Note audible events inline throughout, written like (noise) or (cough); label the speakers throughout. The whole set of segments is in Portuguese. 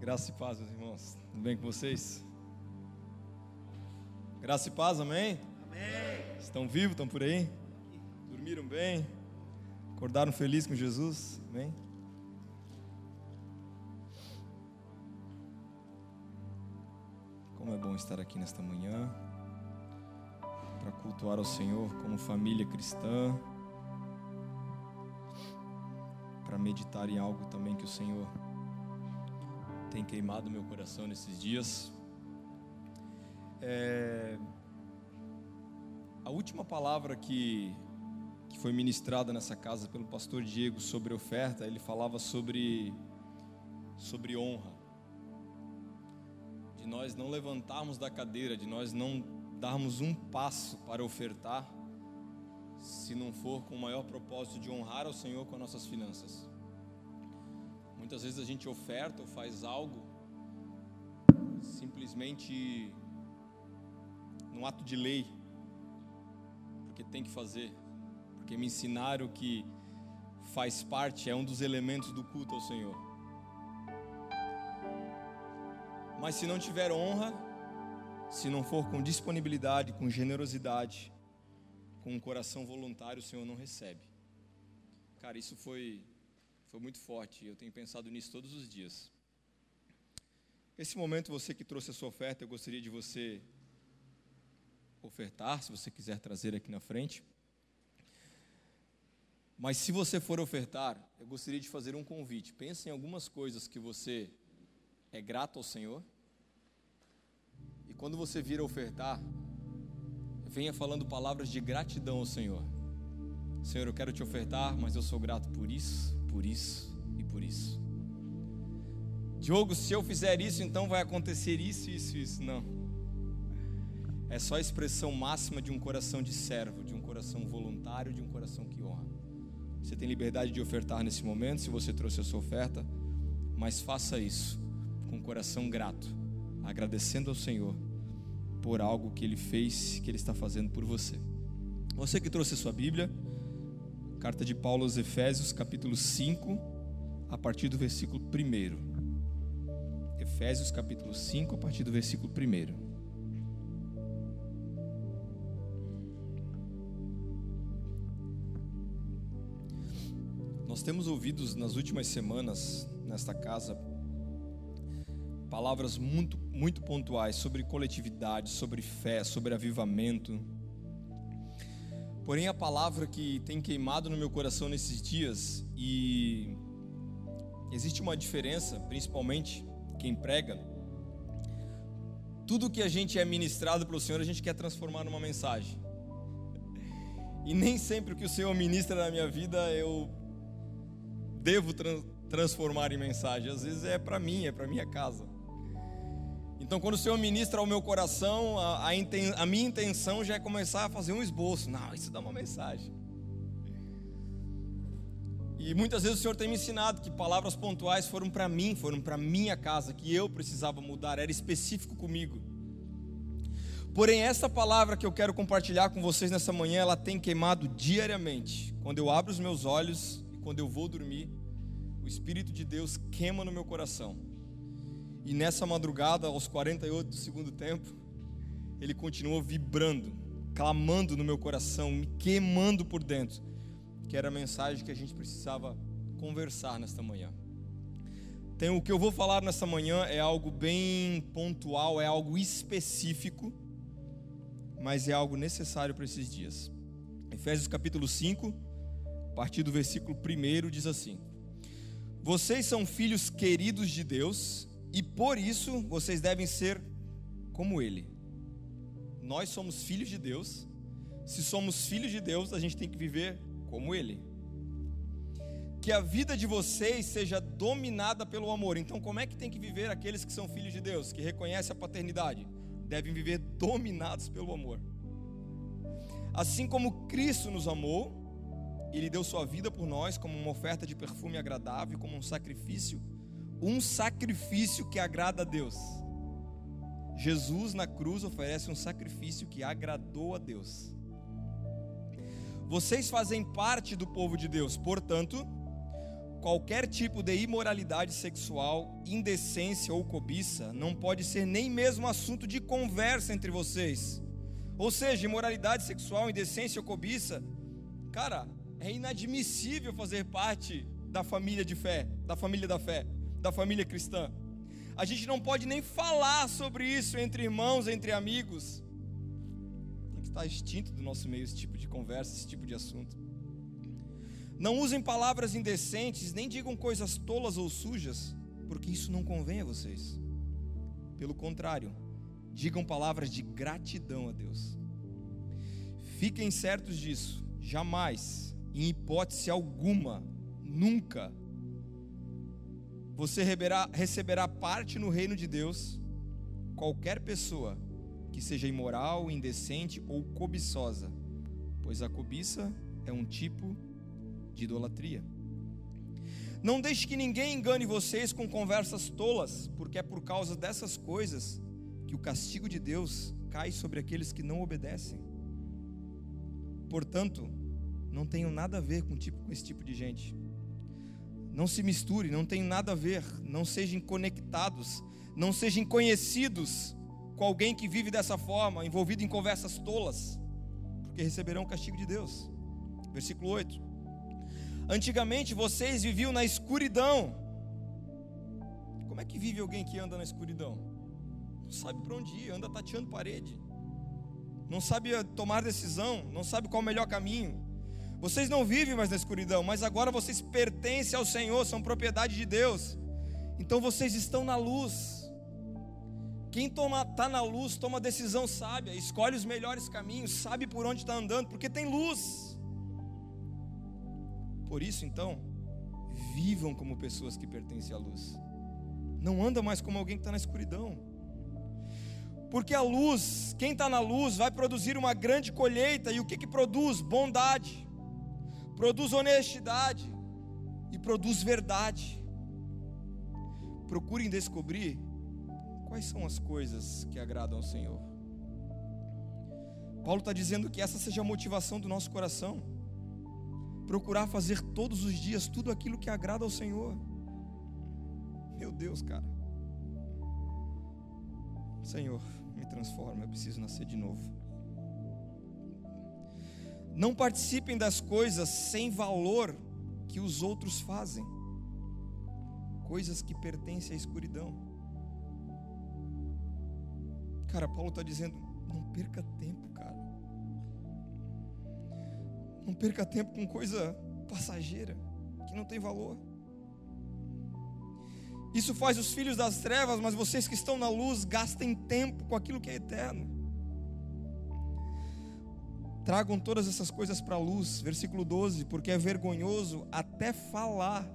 Speaker 1: Graça e paz, meus irmãos. Tudo bem com vocês? Graça e paz, amém? Amém. Estão vivos? Estão por aí? Dormiram bem? Acordaram felizes com Jesus? Amém? Como é bom estar aqui nesta manhã para cultuar ao Senhor como família cristã, para meditar em algo também que o Senhor tem queimado meu coração nesses dias. É... A última palavra que, que foi ministrada nessa casa pelo pastor Diego sobre oferta, ele falava sobre, sobre honra. De nós não levantarmos da cadeira, de nós não darmos um passo para ofertar, se não for com o maior propósito de honrar ao Senhor com as nossas finanças. Muitas vezes a gente oferta ou faz algo simplesmente num ato de lei, porque tem que fazer, porque me ensinaram que faz parte, é um dos elementos do culto ao Senhor. Mas se não tiver honra, se não for com disponibilidade, com generosidade, com um coração voluntário, o Senhor não recebe. Cara, isso foi foi muito forte. Eu tenho pensado nisso todos os dias. Esse momento, você que trouxe a sua oferta, eu gostaria de você ofertar, se você quiser trazer aqui na frente. Mas se você for ofertar, eu gostaria de fazer um convite. Pense em algumas coisas que você é grato ao Senhor. E quando você vir ofertar, venha falando palavras de gratidão ao Senhor. Senhor, eu quero te ofertar, mas eu sou grato por isso, por isso e por isso. Diogo, se eu fizer isso, então vai acontecer isso, isso, isso. Não. É só a expressão máxima de um coração de servo, de um coração voluntário, de um coração que honra. Você tem liberdade de ofertar nesse momento, se você trouxe a sua oferta, mas faça isso com um coração grato, agradecendo ao Senhor por algo que Ele fez, que Ele está fazendo por você. Você que trouxe a sua Bíblia, Carta de Paulo aos Efésios, capítulo 5, a partir do versículo 1. Efésios, capítulo 5, a partir do versículo 1. Nós temos ouvido nas últimas semanas, nesta casa, palavras muito, muito pontuais sobre coletividade, sobre fé, sobre avivamento Porém, a palavra que tem queimado no meu coração nesses dias, e existe uma diferença, principalmente quem prega, tudo que a gente é ministrado pelo Senhor, a gente quer transformar numa mensagem. E nem sempre o que o Senhor ministra na minha vida eu devo transformar em mensagem. Às vezes é para mim, é para minha casa. Então, quando o Senhor ministra ao meu coração, a, a, inten, a, minha intenção já é começar a fazer um esboço. Não, isso dá uma mensagem. E muitas vezes o Senhor tem me ensinado que palavras pontuais foram para mim, foram para minha casa, que eu precisava mudar, era específico comigo. Porém, essa palavra que eu quero compartilhar com vocês nessa manhã, ela tem queimado diariamente. Quando eu abro os meus olhos e quando eu vou dormir, o Espírito de Deus queima no meu coração. E nessa madrugada, aos 48 do segundo tempo, ele continuou vibrando, clamando no meu coração, me queimando por dentro, que era a mensagem que a gente precisava conversar nesta manhã. Então, o que eu vou falar nesta manhã é algo bem pontual, é algo específico, mas é algo necessário para esses dias. Efésios capítulo 5, a partir do versículo 1 diz assim: Vocês são filhos queridos de Deus e por isso vocês devem ser como Ele. Nós somos filhos de Deus. Se somos filhos de Deus, a gente tem que viver como Ele. Que a vida de vocês seja dominada pelo amor. Então, como é que tem que viver aqueles que são filhos de Deus, que reconhecem a paternidade? Devem viver dominados pelo amor. Assim como Cristo nos amou, Ele deu Sua vida por nós como uma oferta de perfume agradável, como um sacrifício um sacrifício que agrada a Deus. Jesus na cruz oferece um sacrifício que agradou a Deus. Vocês fazem parte do povo de Deus, portanto, qualquer tipo de imoralidade sexual, indecência ou cobiça não pode ser nem mesmo assunto de conversa entre vocês. Ou seja, imoralidade sexual, indecência ou cobiça, cara, é inadmissível fazer parte da família de fé, da família da fé, da família cristã. A gente não pode nem falar sobre isso entre irmãos, entre amigos. Tem que estar extinto do nosso meio esse tipo de conversa, esse tipo de assunto. Não usem palavras indecentes, nem digam coisas tolas ou sujas, porque isso não convém a vocês. Pelo contrário, digam palavras de gratidão a Deus. Fiquem certos disso, jamais, em hipótese alguma, nunca, você receberá, parte no reino de Deus, qualquer pessoa que seja imoral, indecente ou cobiçosa, pois a cobiça é um tipo de idolatria. Não deixe que ninguém engane vocês com conversas tolas, porque é por causa dessas coisas que o castigo de Deus cai sobre aqueles que não obedecem. Portanto, não tenho nada a ver com, tipo, com esse tipo de gente. Não se misture, não tem nada a ver. Não sejam conectados, não sejam conhecidos com alguém que vive dessa forma, envolvido em conversas tolas, porque receberão o castigo de Deus. Versículo 8. Antigamente vocês viviam na escuridão. Como é que vive alguém que anda na escuridão? Não sabe para onde ir, anda tateando parede. Não sabe tomar decisão, não sabe qual é o melhor caminho. Vocês não vivem mais na escuridão, mas agora vocês pertencem ao Senhor, são propriedade de Deus. Então vocês estão na luz. Quem está na luz toma decisão sábia, escolhe os melhores caminhos, sabe por onde está andando, porque tem luz. Por isso, então, vivam como pessoas que pertencem à luz. Não anda mais como alguém que está na escuridão. Porque a luz, quem está na luz, vai produzir uma grande colheita. E o que, que produz? Bondade, produz honestidade e produz verdade. Procurem descobrir quais são as coisas que agradam ao Senhor. Paulo está dizendo que essa seja a motivação do nosso coração procurar fazer todos os dias tudo aquilo que agrada ao Senhor. Meu Deus, cara. Senhor, me transforma, eu preciso nascer de novo. Não participem das coisas sem valor que os outros fazem, coisas que pertencem à escuridão. Cara, Paulo está dizendo: não perca tempo, cara. Não perca tempo com coisa passageira, que não tem valor. Isso faz os filhos das trevas, mas vocês que estão na luz, gastem tempo com aquilo que é eterno. Tragam todas essas coisas para a luz, versículo 12, porque é vergonhoso até falar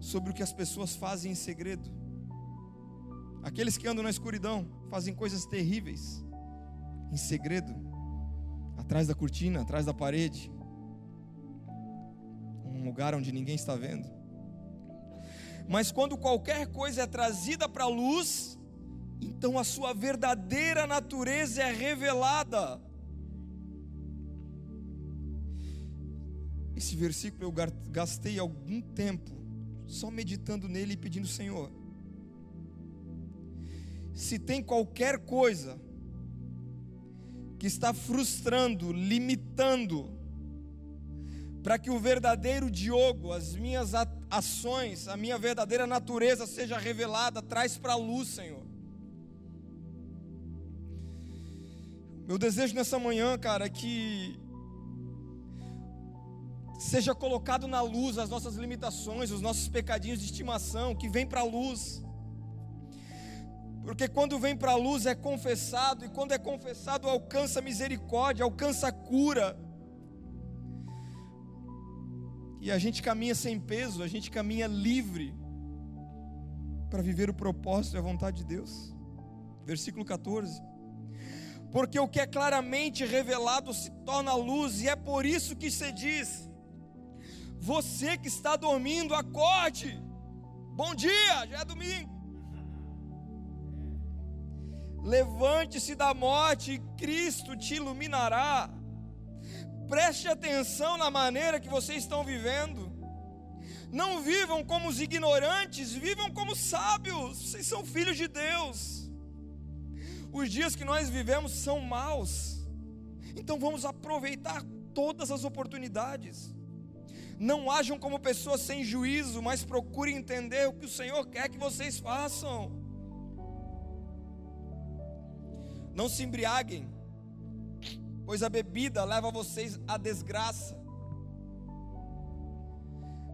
Speaker 1: sobre o que as pessoas fazem em segredo. Aqueles que andam na escuridão fazem coisas terríveis em segredo atrás da cortina, atrás da parede, um lugar onde ninguém está vendo. Mas quando qualquer coisa é trazida para a luz, então a sua verdadeira natureza é revelada. Esse versículo eu gastei algum tempo só meditando nele e pedindo, Senhor, se tem qualquer coisa que está frustrando, limitando, para que o verdadeiro Diogo, as minhas ações, a minha verdadeira natureza seja revelada, traz para a luz, Senhor. Meu desejo nessa manhã, cara, é que seja colocado na luz as nossas limitações, os nossos pecadinhos de estimação, que vem para a luz. Porque quando vem para a luz é confessado, e quando é confessado alcança misericórdia, alcança cura. E a gente caminha sem peso, a gente caminha livre para viver o propósito e a vontade de Deus. Versículo 14. Porque o que é claramente revelado se torna luz, e é por isso que se diz: Você que está dormindo, acorde. Bom dia, já é domingo. Levante-se da morte e Cristo te iluminará. Preste atenção na maneira que vocês estão vivendo. Não vivam como os ignorantes, vivam como sábios. Vocês são filhos de Deus. Os dias que nós vivemos são maus. Então vamos aproveitar todas as oportunidades. Não ajam como pessoas sem juízo, mas procurem entender o que o Senhor quer que vocês façam. Não se embriaguem, pois a bebida leva vocês à desgraça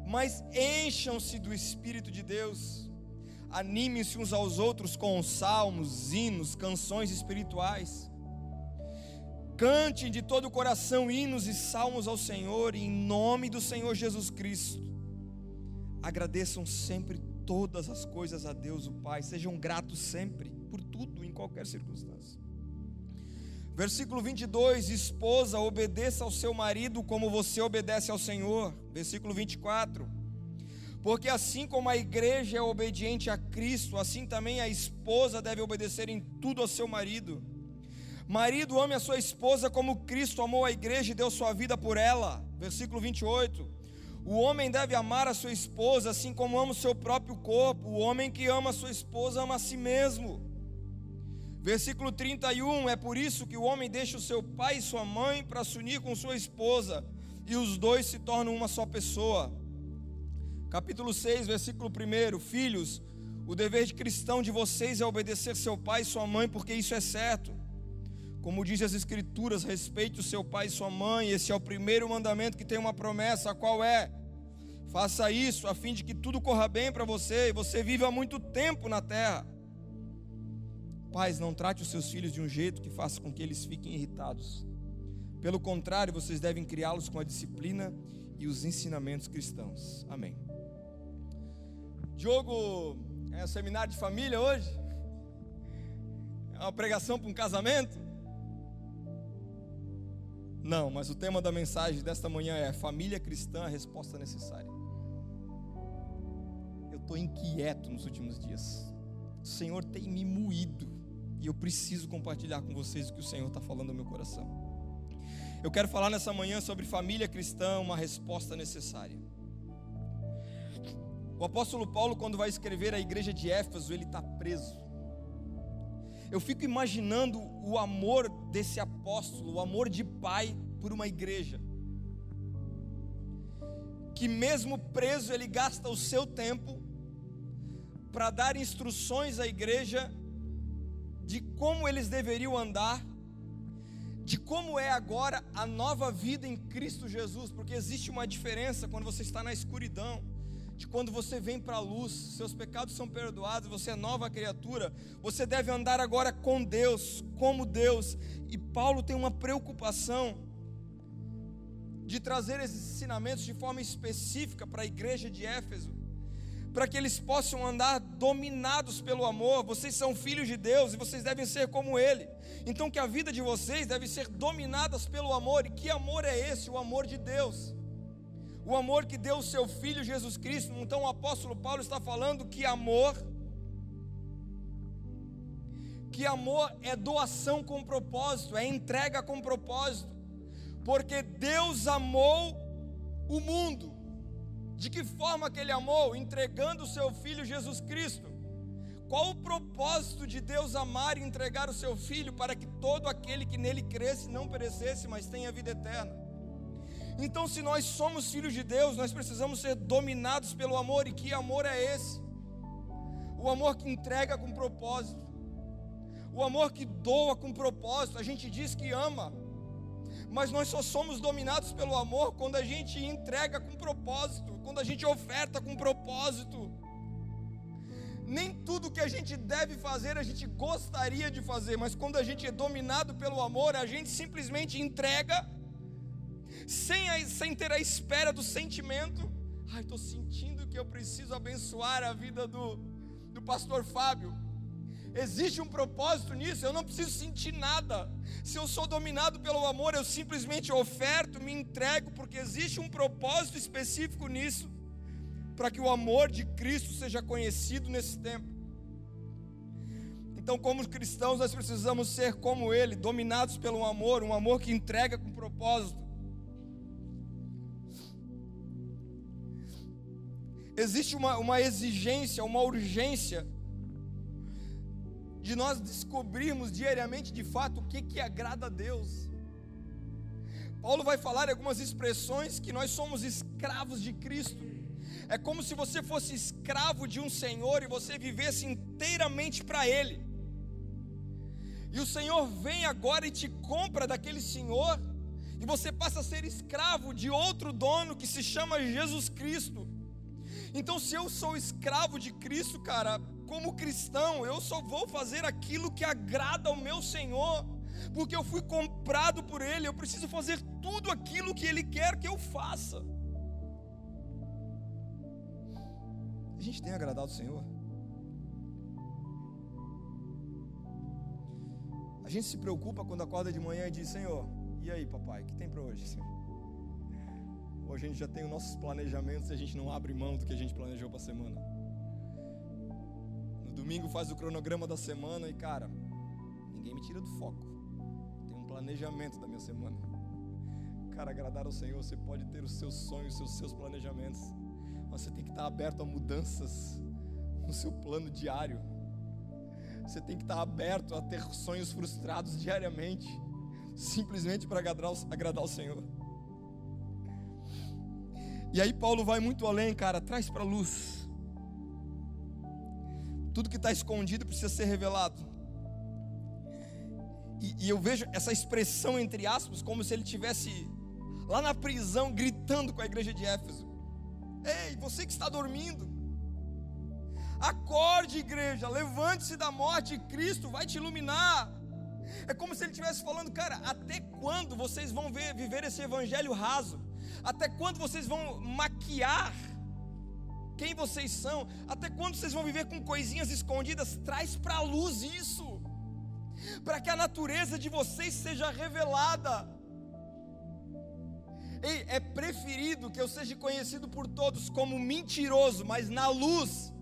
Speaker 1: mas encham-se do Espírito de Deus, animem-se uns aos outros com salmos, hinos, canções espirituais. Cantem de todo o coração hinos e salmos ao Senhor, em nome do Senhor Jesus Cristo. Agradeçam sempre todas as coisas a Deus, o Pai. Sejam gratos sempre, por tudo, em qualquer circunstância. Versículo 22: Esposa, obedeça ao seu marido como você obedece ao Senhor. Versículo 24: Porque assim como a igreja é obediente a Cristo, assim também a esposa deve obedecer em tudo ao seu marido. Marido, ame a sua esposa como Cristo amou a igreja e deu sua vida por ela. Versículo 28. O homem deve amar a sua esposa assim como ama o seu próprio corpo. O homem que ama a sua esposa ama a si mesmo. Versículo 31: É por isso que o homem deixa o seu pai e sua mãe para se unir com sua esposa, e os dois se tornam uma só pessoa. Capítulo 6, versículo 1: Filhos, o dever de cristão de vocês é obedecer seu pai e sua mãe, porque isso é certo. Como diz as Escrituras, respeite o seu pai e sua mãe, esse é o primeiro mandamento que tem uma promessa, qual é: faça isso a fim de que tudo corra bem para você e você viva muito tempo na terra. Pais, não trate os seus filhos de um jeito que faça com que eles fiquem irritados. Pelo contrário, vocês devem criá-los com a disciplina e os ensinamentos cristãos. Amém. Diogo, é um seminário de família hoje? É uma pregação para um casamento? Não, mas o tema da mensagem desta manhã é Família Cristã, a resposta necessária. Eu estou inquieto nos últimos dias. O Senhor tem me moído e eu preciso compartilhar com vocês o que o Senhor está falando no meu coração. Eu quero falar nessa manhã sobre família cristã, uma resposta necessária. O apóstolo Paulo, quando vai escrever a igreja de Éfeso, ele está preso. Eu fico imaginando o amor desse apóstolo, o amor de pai por uma igreja. Que mesmo preso, ele gasta o seu tempo para dar instruções à igreja de como eles deveriam andar, de como é agora a nova vida em Cristo Jesus, porque existe uma diferença quando você está na escuridão, de quando você vem para a luz, seus pecados são perdoados, você é nova criatura, você deve andar agora com Deus, como Deus, e Paulo tem uma preocupação de trazer esses ensinamentos de forma específica para a igreja de Éfeso para que eles possam andar dominados pelo amor. Vocês são filhos de Deus e vocês devem ser como Ele. Então, que a vida de vocês deve ser dominadas pelo amor. E que amor é esse? O amor de Deus. O amor que deu o seu Filho Jesus Cristo. Então, o apóstolo Paulo está falando que amor. Que amor é doação com propósito, é entrega com propósito, porque Deus amou o mundo de que forma que ele amou? Entregando o seu filho Jesus Cristo. Qual o propósito de Deus amar e entregar o seu filho para que todo aquele que nele cresce não perecesse, mas tenha vida eterna? Então, se nós somos filhos de Deus, nós precisamos ser dominados pelo amor, e que amor é esse? O amor que entrega com propósito, o amor que doa com propósito. A gente diz que ama, mas nós só somos dominados pelo amor quando a gente entrega com propósito, quando a gente oferta com propósito. Nem tudo que a gente deve fazer a gente gostaria de fazer, mas quando a gente é dominado pelo amor, a gente simplesmente entrega, sem, a, sem ter a espera do sentimento. Ai, estou sentindo que eu preciso abençoar a vida do, do pastor Fábio. Existe um propósito nisso, eu não preciso sentir nada. Se eu sou dominado pelo amor, eu simplesmente oferto, me entrego, porque existe um propósito específico nisso, para que o amor de Cristo seja conhecido nesse tempo. Então, como cristãos, nós precisamos ser como Ele, dominados pelo amor, um amor que entrega com propósito. Existe uma, uma exigência, uma urgência de nós descobrirmos diariamente de fato o que, que agrada a Deus. Paulo vai falar algumas expressões que nós somos escravos de Cristo. É como se você fosse escravo de um Senhor e você vivesse inteiramente para Ele. E o Senhor vem agora e te compra daquele Senhor, e você passa a ser escravo de outro dono que se chama Jesus Cristo. Então, se eu sou escravo de Cristo, cara, como cristão, eu só vou fazer aquilo que agrada ao meu Senhor, porque eu fui comprado por Ele, eu preciso fazer tudo aquilo que Ele quer que eu faça. A gente tem agradado o Senhor? A gente se preocupa quando acorda de manhã e diz: Senhor, e aí, papai, o que tem para hoje? Senhor? Hoje a gente já tem os nossos planejamentos e a gente não abre mão do que a gente planejou para a semana. No domingo faz o cronograma da semana e, cara, ninguém me tira do foco. Tem um planejamento da minha semana. Cara, agradar ao Senhor, você pode ter os seus sonhos, os seus planejamentos você tem que estar aberto a mudanças no seu plano diário. Você tem que estar aberto a ter sonhos frustrados diariamente, simplesmente para agradar, agradar o Senhor. E aí Paulo vai muito além, cara, traz para a luz. Tudo que está escondido precisa ser revelado. E, e eu vejo essa expressão entre aspas como se ele tivesse lá na prisão gritando com a igreja de Éfeso. Ei, você que está dormindo, acorde, igreja, levante-se da morte, Cristo vai te iluminar. É como se ele estivesse falando, cara, até quando vocês vão ver, viver esse evangelho raso? Até quando vocês vão maquiar quem vocês são? Até quando vocês vão viver com coisinhas escondidas? Traz para a luz isso, para que a natureza de vocês seja revelada. Ei, é preferido que eu seja conhecido por todos como mentiroso, mas na luz,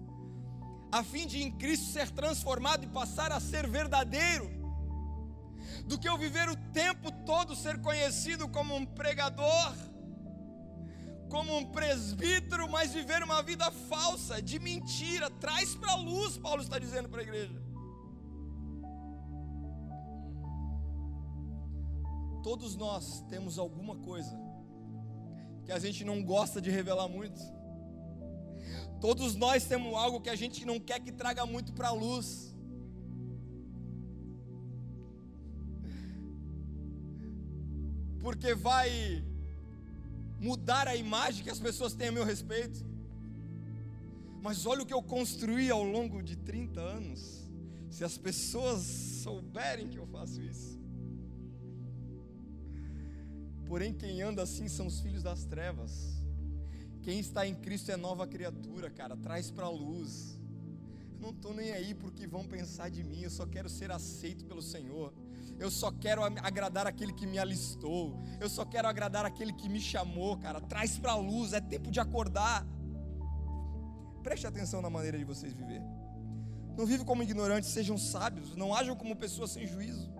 Speaker 1: a fim de em Cristo ser transformado e passar a ser verdadeiro, do que eu viver o tempo todo ser conhecido como um pregador, como um presbítero, mas viver uma vida falsa, de mentira, traz para a luz, Paulo está dizendo para a igreja. Todos nós temos alguma coisa que a gente não gosta de revelar muito. Todos nós temos algo que a gente não quer que traga muito para a luz. Porque vai mudar a imagem que as pessoas têm a meu respeito. Mas olha o que eu construí ao longo de 30 anos. Se as pessoas souberem que eu faço isso. Porém, quem anda assim são os filhos das trevas. Quem está em Cristo é nova criatura, cara, traz para a luz. Eu não estou nem aí porque vão pensar de mim, eu só quero ser aceito pelo Senhor. Eu só quero agradar aquele que me alistou. Eu só quero agradar aquele que me chamou, cara. Traz para a luz, é tempo de acordar. Preste atenção na maneira de vocês viver. Não vivam como ignorantes, sejam sábios. Não ajam como pessoas sem juízo.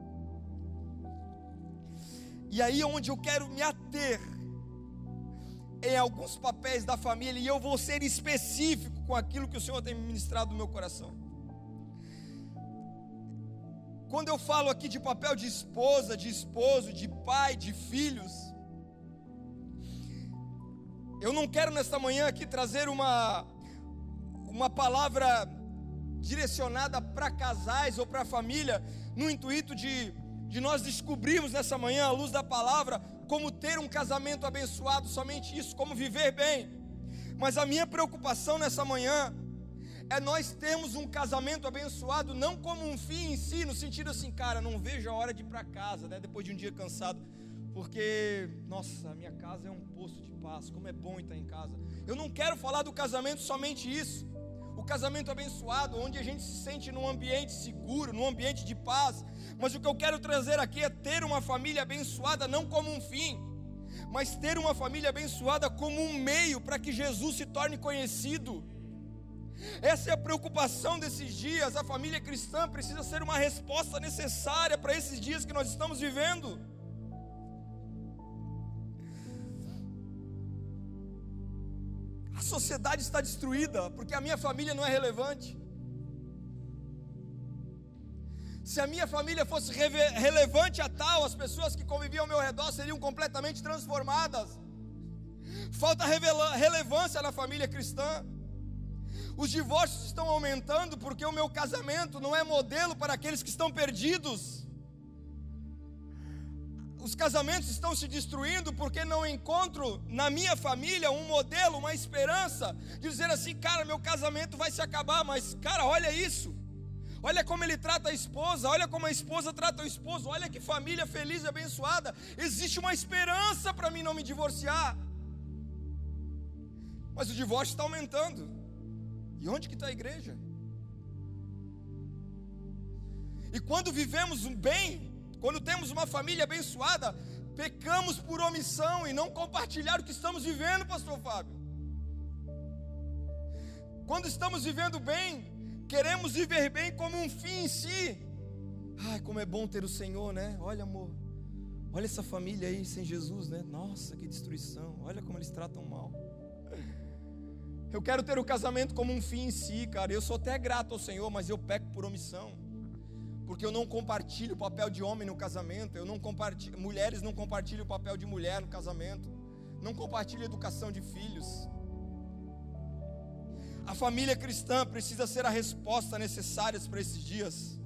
Speaker 1: E aí é onde eu quero me ater em alguns papéis da família e eu vou ser específico com aquilo que o Senhor tem ministrado no meu coração. Quando eu falo aqui de papel de esposa, de esposo, de pai, de filhos, eu não quero nesta manhã aqui trazer uma uma palavra direcionada para casais ou para família no intuito de de nós descobrirmos nessa manhã, à luz da palavra, como ter um casamento abençoado, somente isso, como viver bem. Mas a minha preocupação nessa manhã é nós termos um casamento abençoado, não como um fim em si, no sentido assim, cara, não vejo a hora de ir para casa, né, depois de um dia cansado, porque, nossa, minha casa é um posto de paz, como é bom estar em casa. Eu não quero falar do casamento somente isso, o casamento abençoado, onde a gente se sente num ambiente seguro, num ambiente de paz, mas o que eu quero trazer aqui é ter uma família abençoada não como um fim, mas ter uma família abençoada como um meio para que Jesus se torne conhecido. Essa é a preocupação desses dias. A família cristã precisa ser uma resposta necessária para esses dias que nós estamos vivendo. As sociedade está destruída porque a minha família não é relevante. Se a minha família fosse relevante a tal, as pessoas que conviviam ao meu redor seriam completamente transformadas. Falta relevância na família cristã. Os divórcios estão aumentando porque o meu casamento não é modelo para aqueles que estão perdidos. Os casamentos estão se destruindo porque não encontro na minha família um modelo, uma esperança de dizer assim, cara, meu casamento vai se acabar, mas cara, olha isso. Olha como ele trata a esposa, olha como a esposa trata o esposo, olha que família feliz e abençoada. Existe uma esperança para mim não me divorciar. Mas o divórcio está aumentando. E onde que está a igreja? E quando vivemos um bem, quando temos uma família abençoada, pecamos por omissão e não compartilhar o que estamos vivendo, pastor Fábio. Quando estamos vivendo bem, queremos viver bem como um fim em si. Ai, como é bom ter o Senhor, né? Olha, amor. Olha essa família aí sem Jesus, né? Nossa, que destruição. Olha como eles tratam mal. Eu quero ter o casamento como um fim em si, cara. Eu sou até grato ao Senhor, mas eu peco por omissão. Porque eu não compartilho o papel de homem no casamento, eu não compartilho, mulheres não compartilham o papel de mulher no casamento. Não compartilho a educação de filhos. A família cristã precisa ser a resposta necessária para esses dias.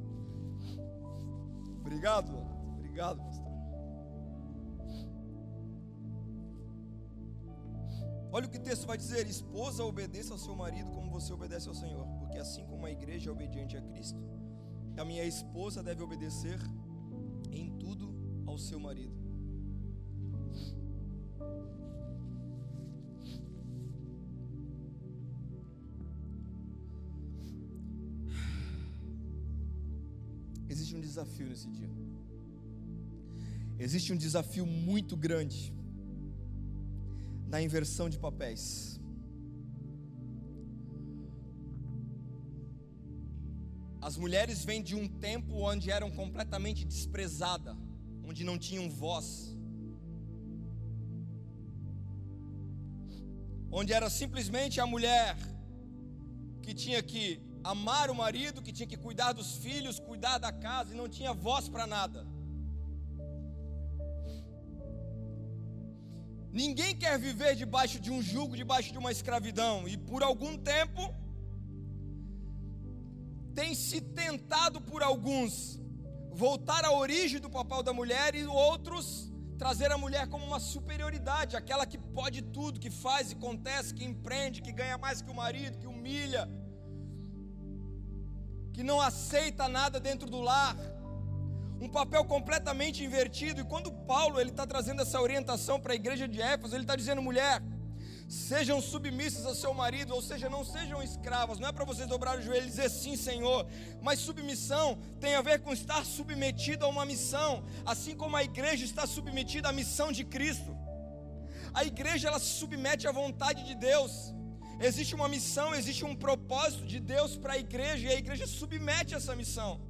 Speaker 1: Obrigado, obrigado, pastor. Olha o que o texto vai dizer: esposa, obedeça ao seu marido como você obedece ao Senhor, porque assim como a igreja é obediente a Cristo, a minha esposa deve obedecer em tudo ao seu marido. Existe um desafio nesse dia. Existe um desafio muito grande na inversão de papéis. As mulheres vêm de um tempo onde eram completamente desprezadas, onde não tinham voz, onde era simplesmente a mulher que tinha que amar o marido, que tinha que cuidar dos filhos, cuidar da casa e não tinha voz para nada. Ninguém quer viver debaixo de um jugo, debaixo de uma escravidão, e por algum tempo tem se tentado por alguns voltar à origem do papel da mulher e outros trazer a mulher como uma superioridade, aquela que pode tudo, que faz e acontece, que empreende, que ganha mais que o marido, que humilha, que não aceita nada dentro do lar um papel completamente invertido. E quando Paulo ele está trazendo essa orientação para a igreja de Éfeso, ele está dizendo: mulher, sejam submissas ao seu marido, ou seja, não sejam escravas. Não é para vocês dobrar o joelho e dizer sim, Senhor, mas submissão tem a ver com estar submetido a uma missão, assim como a igreja está submetida à missão de Cristo. A igreja ela se submete à vontade de Deus. Existe uma missão, existe um propósito de Deus para a igreja e a igreja submete essa missão.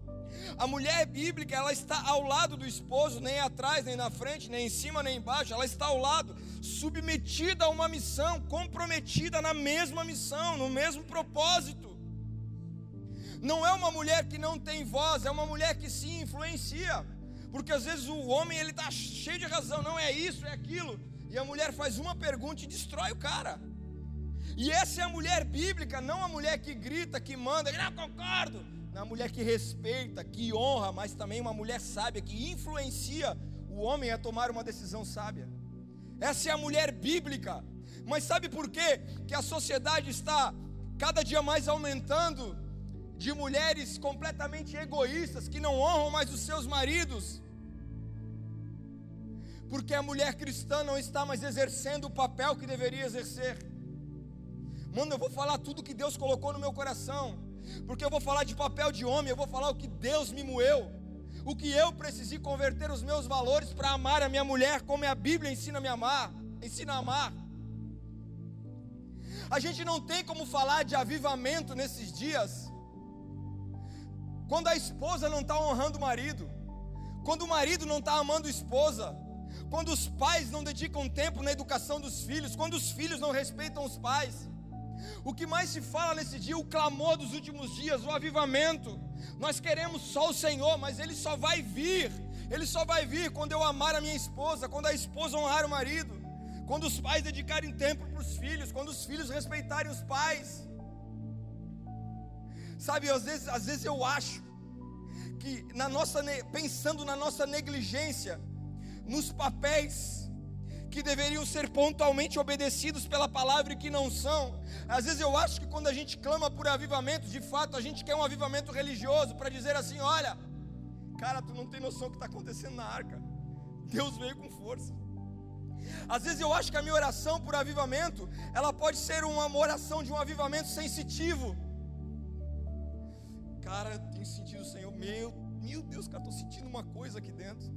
Speaker 1: A mulher bíblica, ela está ao lado do esposo, nem atrás, nem na frente, nem em cima, nem embaixo, ela está ao lado, submetida a uma missão, comprometida na mesma missão, no mesmo propósito. Não é uma mulher que não tem voz, é uma mulher que se influencia. Porque às vezes o homem ele está cheio de razão, não é isso, é aquilo. E a mulher faz uma pergunta e destrói o cara. E essa é a mulher bíblica, não a mulher que grita, que manda, não concordo uma mulher que respeita, que honra, mas também uma mulher sábia, que influencia o homem a tomar uma decisão sábia. Essa é a mulher bíblica. Mas sabe por quê? Que a sociedade está cada dia mais aumentando de mulheres completamente egoístas, que não honram mais os seus maridos. Porque a mulher cristã não está mais exercendo o papel que deveria exercer. Mano, eu vou falar tudo que Deus colocou no meu coração porque eu vou falar de papel de homem, eu vou falar o que Deus me moeu, o que eu precisei converter os meus valores para amar a minha mulher, como a Bíblia ensina a me amar, ensina a amar. A gente não tem como falar de avivamento nesses dias, quando a esposa não está honrando o marido, quando o marido não está amando a esposa, quando os pais não dedicam tempo na educação dos filhos, quando os filhos não respeitam os pais. O que mais se fala nesse dia, o clamor dos últimos dias, o avivamento. Nós queremos só o Senhor, mas Ele só vai vir. Ele só vai vir quando eu amar a minha esposa, quando a esposa honrar o marido, quando os pais dedicarem tempo para os filhos, quando os filhos respeitarem os pais. Sabe, às vezes, às vezes eu acho que na nossa pensando na nossa negligência, nos papéis que deveriam ser pontualmente obedecidos pela palavra e que não são. Às vezes eu acho que quando a gente clama por avivamento, de fato a gente quer um avivamento religioso para dizer assim: olha, cara, tu não tem noção do que está acontecendo na arca. Deus veio com força. Às vezes eu acho que a minha oração por avivamento, ela pode ser uma oração de um avivamento sensitivo. Cara, eu tenho sentido o Senhor, meu, meu Deus, cara, estou sentindo uma coisa aqui dentro.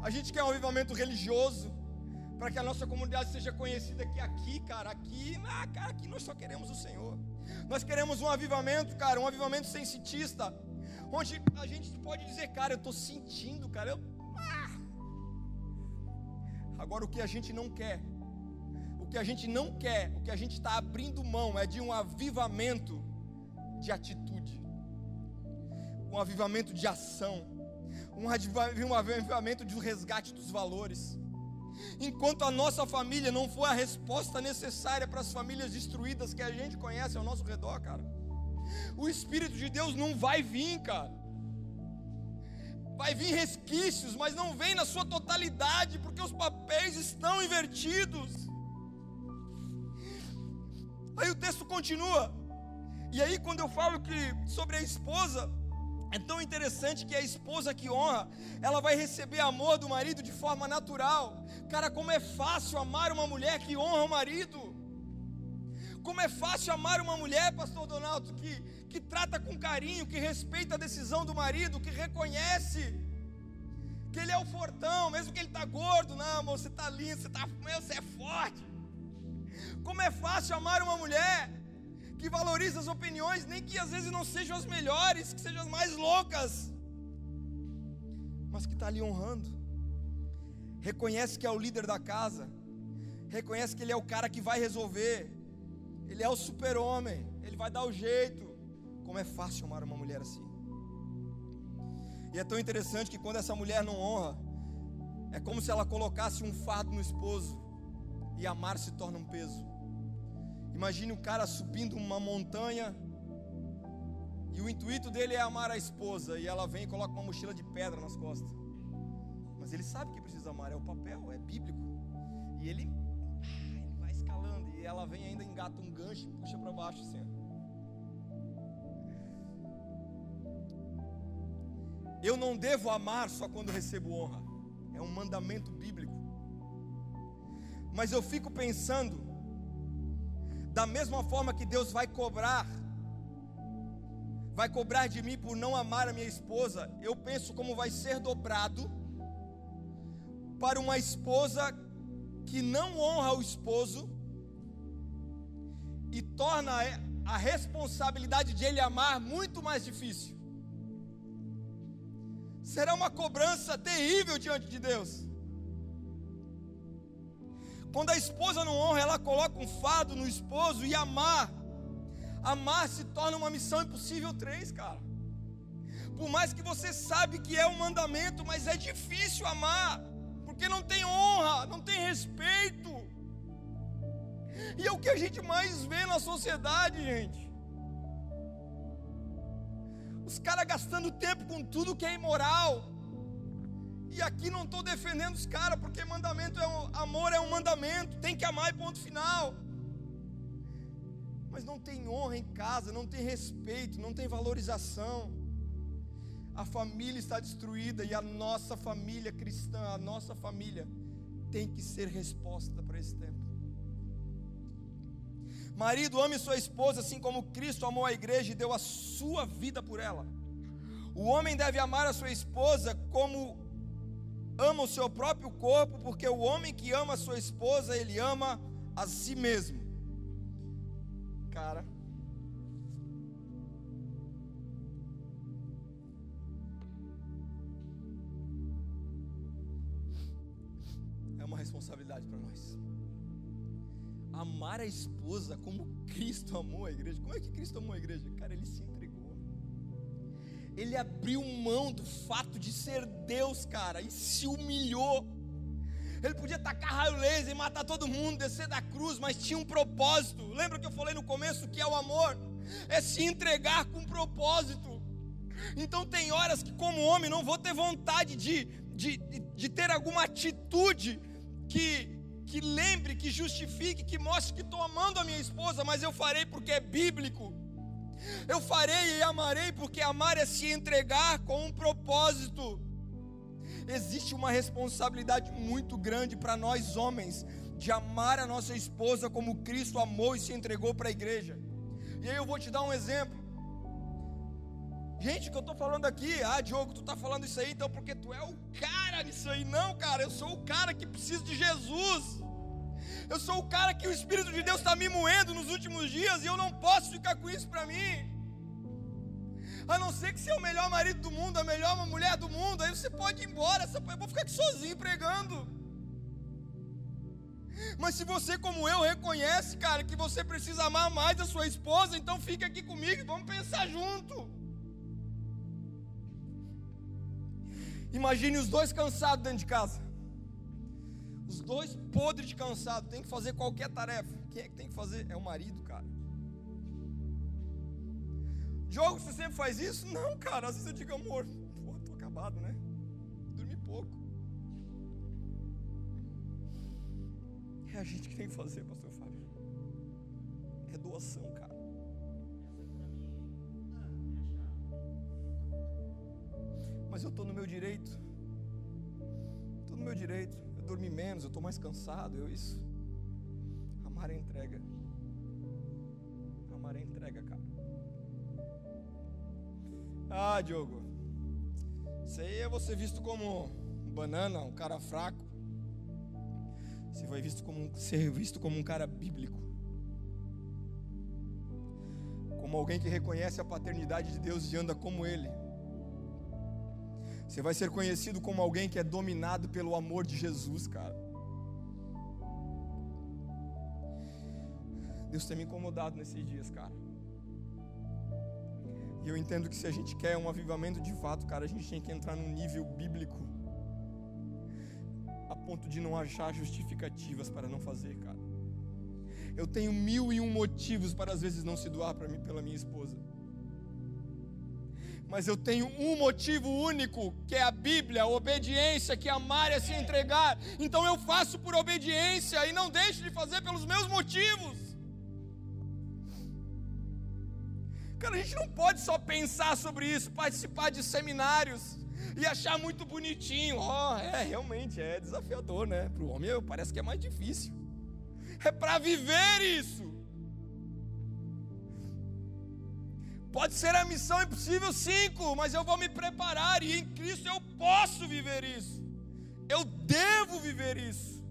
Speaker 1: A gente quer um avivamento religioso para que a nossa comunidade seja conhecida que aqui, cara, aqui, ah, cara, aqui nós só queremos o Senhor. Nós queremos um avivamento, cara, um avivamento sensitista, onde a gente pode dizer, cara, eu estou sentindo, cara, eu, ah. Agora o que a gente não quer, o que a gente não quer, o que a gente está abrindo mão é de um avivamento de atitude, um avivamento de ação um avivamento de resgate dos valores. Enquanto a nossa família não for a resposta necessária para as famílias destruídas que a gente conhece ao nosso redor, cara, o Espírito de Deus não vai vir, cara. Vai vir resquícios, mas não vem na sua totalidade, porque os papéis estão invertidos. Aí o texto continua. E aí, quando eu falo que sobre a esposa, é tão interessante que a esposa que honra, ela vai receber amor do marido de forma natural. Cara, como é fácil amar uma mulher que honra o marido. Como é fácil amar uma mulher, pastor Donaldo, que, que trata com carinho, que respeita a decisão do marido, que reconhece que ele é o fortão, mesmo que ele está gordo. Não, amor, você está lindo, você está você é forte. Como é fácil amar uma mulher que valoriza as opiniões, nem que às vezes não sejam as melhores, que sejam as mais loucas, mas que está ali honrando, reconhece que é o líder da casa, reconhece que ele é o cara que vai resolver, ele é o super-homem, ele vai dar o jeito. Como é fácil amar uma mulher assim. E é tão interessante que quando essa mulher não honra, é como se ela colocasse um fardo no esposo, e amar se torna um peso. Imagine o cara subindo uma montanha e o intuito dele é amar a esposa e ela vem e coloca uma mochila de pedra nas costas. Mas ele sabe que precisa amar, é o papel, é bíblico. E ele, ele vai escalando e ela vem ainda engata um gancho e puxa para baixo assim. Eu não devo amar só quando recebo honra. É um mandamento bíblico. Mas eu fico pensando da mesma forma que Deus vai cobrar, vai cobrar de mim por não amar a minha esposa, eu penso como vai ser dobrado para uma esposa que não honra o esposo e torna a responsabilidade de ele amar muito mais difícil. Será uma cobrança terrível diante de Deus. Quando a esposa não honra, ela coloca um fado no esposo e amar. Amar se torna uma missão impossível três, cara. Por mais que você sabe que é um mandamento, mas é difícil amar, porque não tem honra, não tem respeito. E é o que a gente mais vê na sociedade, gente. Os caras gastando tempo com tudo que é imoral e aqui não estou defendendo os caras, porque mandamento é um, amor é um mandamento, tem que amar e ponto final. Mas não tem honra em casa, não tem respeito, não tem valorização. A família está destruída e a nossa família cristã, a nossa família, tem que ser resposta para esse tempo. Marido, ame sua esposa assim como Cristo amou a igreja e deu a sua vida por ela. O homem deve amar a sua esposa como ama o seu próprio corpo, porque o homem que ama a sua esposa, ele ama a si mesmo. Cara. É uma responsabilidade para nós. amar a esposa como Cristo amou a igreja. Como é que Cristo amou a igreja? Cara, ele se. Ele abriu mão do fato de ser Deus, cara, e se humilhou. Ele podia tacar raio laser e matar todo mundo, descer da cruz, mas tinha um propósito. Lembra que eu falei no começo que é o amor? É se entregar com propósito. Então tem horas que, como homem, não vou ter vontade de, de, de ter alguma atitude que que lembre, que justifique, que mostre que estou amando a minha esposa, mas eu farei porque é bíblico. Eu farei e amarei porque amar é se entregar com um propósito. Existe uma responsabilidade muito grande para nós homens de amar a nossa esposa como Cristo amou e se entregou para a igreja. E aí eu vou te dar um exemplo. Gente, que eu estou falando aqui, ah, Diogo, tu está falando isso aí, então porque tu é o cara nisso aí. Não, cara, eu sou o cara que precisa de Jesus. Eu sou o cara que o Espírito de Deus está me moendo nos últimos dias e eu não posso ficar com isso para mim. A não ser que você é o melhor marido do mundo, a melhor mulher do mundo, aí você pode ir embora, eu vou ficar aqui sozinho pregando. Mas se você, como eu, reconhece, cara, que você precisa amar mais a sua esposa, então fique aqui comigo e vamos pensar junto. Imagine os dois cansados dentro de casa. Os dois podres de cansado, tem que fazer qualquer tarefa. Quem é que tem que fazer? É o marido, cara. Jogo, você sempre faz isso? Não, cara. Às vezes eu digo, amor, pô, tô acabado, né? Dormi pouco. É a gente que tem que fazer, pastor Fábio. É doação, cara. Mas eu estou no meu direito. Estou no meu direito. Eu dormi menos, eu estou mais cansado. Eu isso. Amar é entrega. Ah, Diogo. Isso aí é você visto como um banana, um cara fraco. Você vai visto como, ser visto como um cara bíblico. Como alguém que reconhece a paternidade de Deus e anda como Ele. Você vai ser conhecido como alguém que é dominado pelo amor de Jesus, cara. Deus tem me incomodado nesses dias, cara. E eu entendo que se a gente quer um avivamento de fato, cara, a gente tem que entrar num nível bíblico. A ponto de não achar justificativas para não fazer, cara. Eu tenho mil e um motivos para às vezes não se doar para mim pela minha esposa mas eu tenho um motivo único, que é a Bíblia, a obediência, que amar é se entregar. Então eu faço por obediência e não deixo de fazer pelos meus motivos. Cara, a gente não pode só pensar sobre isso, participar de seminários e achar muito bonitinho. Oh, é, realmente é desafiador, né? Para o homem parece que é mais difícil. É para viver isso. Pode ser a missão impossível 5, mas eu vou me preparar e em Cristo eu posso viver isso. Eu devo viver isso.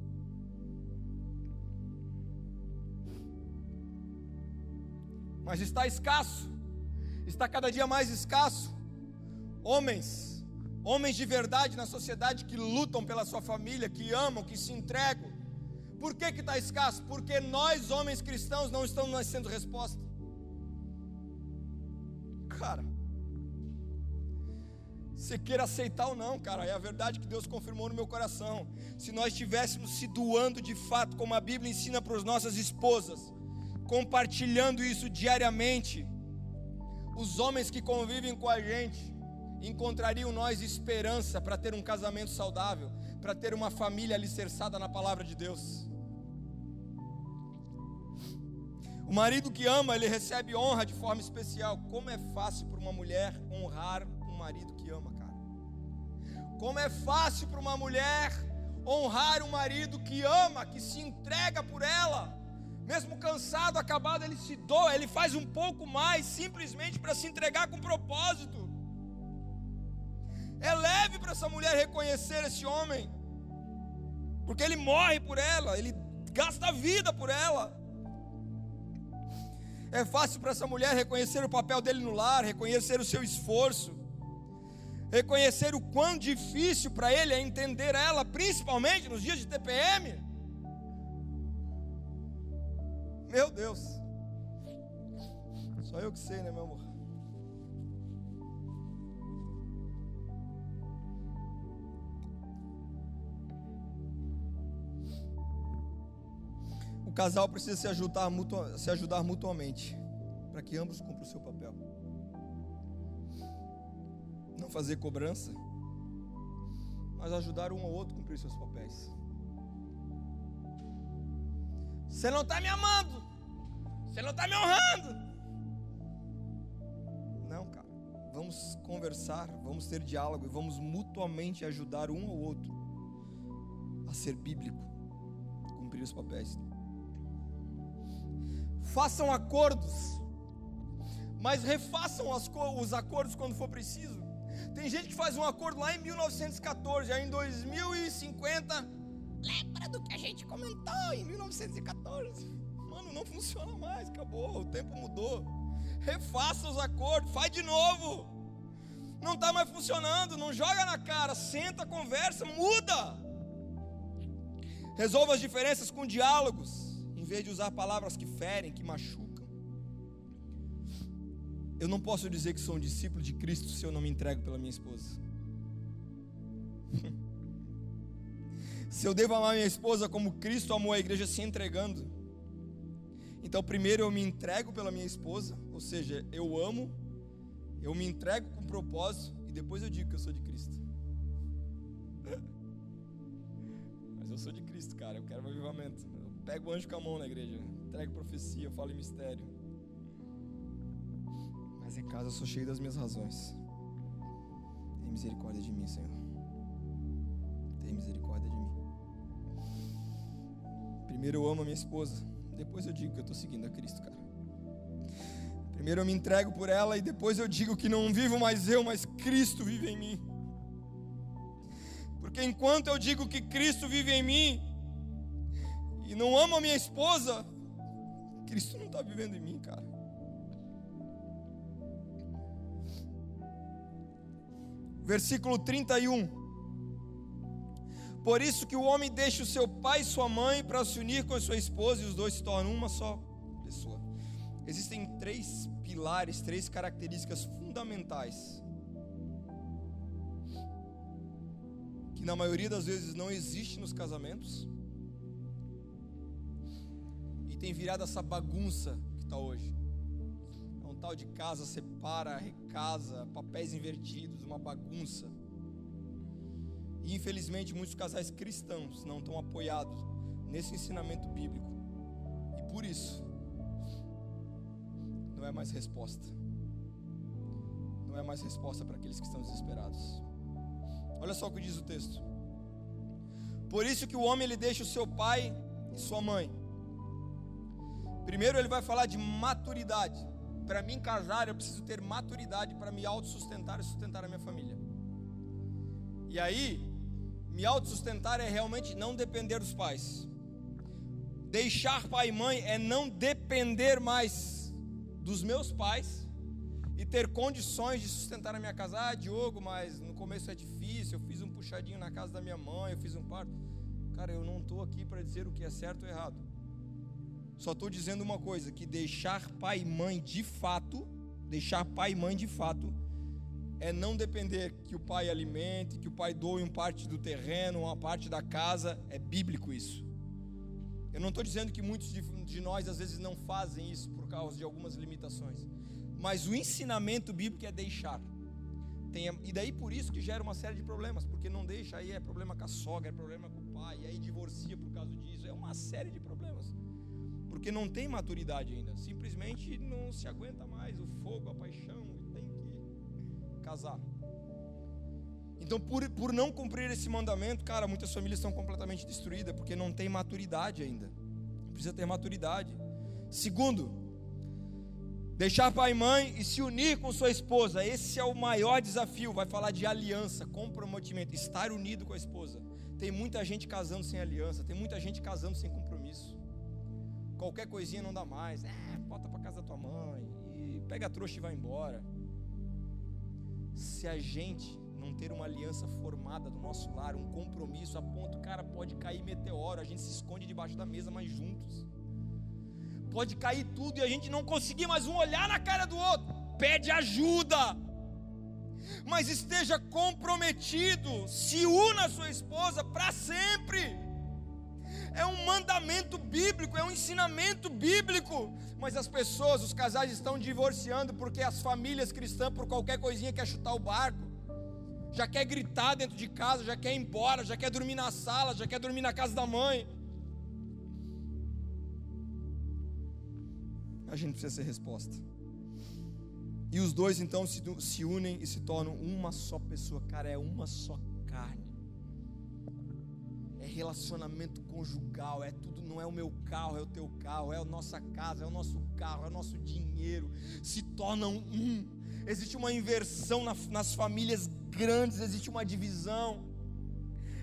Speaker 1: Mas está escasso, está cada dia mais escasso. Homens, homens de verdade na sociedade que lutam pela sua família, que amam, que se entregam. Por que está escasso? Porque nós, homens cristãos, não estamos sendo resposta cara. Você queira aceitar ou não, cara, é a verdade que Deus confirmou no meu coração. Se nós estivéssemos se doando de fato, como a Bíblia ensina para as nossas esposas, compartilhando isso diariamente, os homens que convivem com a gente encontrariam nós esperança para ter um casamento saudável, para ter uma família alicerçada na palavra de Deus. O marido que ama, ele recebe honra de forma especial. Como é fácil para uma mulher honrar um marido que ama, cara. Como é fácil para uma mulher honrar um marido que ama, que se entrega por ela. Mesmo cansado, acabado, ele se doa, ele faz um pouco mais, simplesmente para se entregar com propósito. É leve para essa mulher reconhecer esse homem, porque ele morre por ela, ele gasta a vida por ela. É fácil para essa mulher reconhecer o papel dele no lar, reconhecer o seu esforço, reconhecer o quão difícil para ele é entender ela, principalmente nos dias de TPM. Meu Deus. Só eu que sei, né, meu amor? O casal precisa se ajudar, se ajudar mutuamente para que ambos cumpram o seu papel. Não fazer cobrança, mas ajudar um ao outro a cumprir seus papéis. Você não está me amando. Você não está me honrando. Não, cara. Vamos conversar, vamos ter diálogo e vamos mutuamente ajudar um ao outro a ser bíblico, cumprir os papéis. Façam acordos, mas refaçam os acordos quando for preciso. Tem gente que faz um acordo lá em 1914, aí em 2050 Lembra do que a gente comentou em 1914? Mano, não funciona mais, acabou, o tempo mudou. Refaça os acordos, faz de novo. Não está mais funcionando, não joga na cara, senta, conversa, muda. Resolva as diferenças com diálogos, em vez de usar palavras que ferem, que machucam. Eu não posso dizer que sou um discípulo de Cristo se eu não me entrego pela minha esposa. (laughs) Se eu devo amar minha esposa como Cristo amou a igreja se entregando, então primeiro eu me entrego pela minha esposa, ou seja, eu amo, eu me entrego com propósito e depois eu digo que eu sou de Cristo. (laughs) Mas eu sou de Cristo, cara, eu quero um avivamento. Eu pego o anjo com a mão na igreja, entrego profecia, falo em mistério. Mas em casa eu sou cheio das minhas razões. Tem misericórdia de mim, Senhor. Tem misericórdia de mim. Primeiro eu amo a minha esposa, depois eu digo que eu estou seguindo a Cristo, cara. Primeiro eu me entrego por ela e depois eu digo que não vivo mais eu, mas Cristo vive em mim. Porque enquanto eu digo que Cristo vive em mim e não amo a minha esposa, Cristo não está vivendo em mim, cara. Versículo 31. Por isso que o homem deixa o seu pai e sua mãe para se unir com a sua esposa e os dois se tornam uma só pessoa. Existem três pilares, três características fundamentais que na maioria das vezes não existe nos casamentos e tem virado essa bagunça que está hoje. É um tal de casa separa, recasa, papéis invertidos, uma bagunça. E infelizmente muitos casais cristãos não estão apoiados nesse ensinamento bíblico. E por isso não é mais resposta. Não é mais resposta para aqueles que estão desesperados. Olha só o que diz o texto. Por isso que o homem ele deixa o seu pai e sua mãe. Primeiro ele vai falar de maturidade. Para mim casar, eu preciso ter maturidade para me autossustentar e sustentar a minha família. E aí, me autossustentar é realmente não depender dos pais. Deixar pai e mãe é não depender mais dos meus pais e ter condições de sustentar a minha casa. Ah, Diogo, mas no começo é difícil. Eu fiz um puxadinho na casa da minha mãe, eu fiz um parto. Cara, eu não estou aqui para dizer o que é certo ou errado. Só estou dizendo uma coisa: que deixar pai e mãe de fato, deixar pai e mãe de fato, é não depender que o pai alimente, que o pai doe uma parte do terreno, uma parte da casa, é bíblico isso. Eu não estou dizendo que muitos de, nós às vezes não fazem isso por causa de algumas limitações, mas o ensinamento bíblico é deixar. Tem, e daí por isso que gera uma série de problemas, porque não deixa, aí é problema com a sogra, é problema com o pai, aí divorcia por causa disso, é uma série de problemas. Porque não tem maturidade ainda, simplesmente não se aguenta mais o fogo, a paixão, casar. Então, por, por não cumprir esse mandamento, cara, muitas famílias estão completamente destruídas porque não tem maturidade ainda. Precisa ter maturidade. Segundo, deixar pai e mãe e se unir com sua esposa. Esse é o maior desafio. Vai falar de aliança, comprometimento, estar unido com a esposa. Tem muita gente casando sem aliança, tem muita gente casando sem compromisso. Qualquer coisinha não dá mais. É, bota para casa da tua mãe e pega a trouxa e vai embora se a gente não ter uma aliança formada do nosso lar, um compromisso a ponto, cara, pode cair meteoro, a gente se esconde debaixo da mesa, mas juntos. pode cair tudo e a gente não conseguir mais um olhar na cara do outro. Pede ajuda. Mas esteja comprometido, se una a sua esposa para sempre. É um mandamento bíblico, é um ensinamento bíblico. Mas as pessoas, os casais estão divorciando porque as famílias cristãs, por qualquer coisinha, quer chutar o barco. Já quer gritar dentro de casa, já quer ir embora, já quer dormir na sala, já quer dormir na casa da mãe. A gente precisa ser resposta. E os dois então se, se unem e se tornam uma só pessoa. Cara, é uma só carne relacionamento conjugal, é tudo, não é o meu carro, é o teu carro, é a nossa casa, é o nosso carro, é o nosso dinheiro, se tornam um. Existe uma inversão na, nas famílias grandes, existe uma divisão.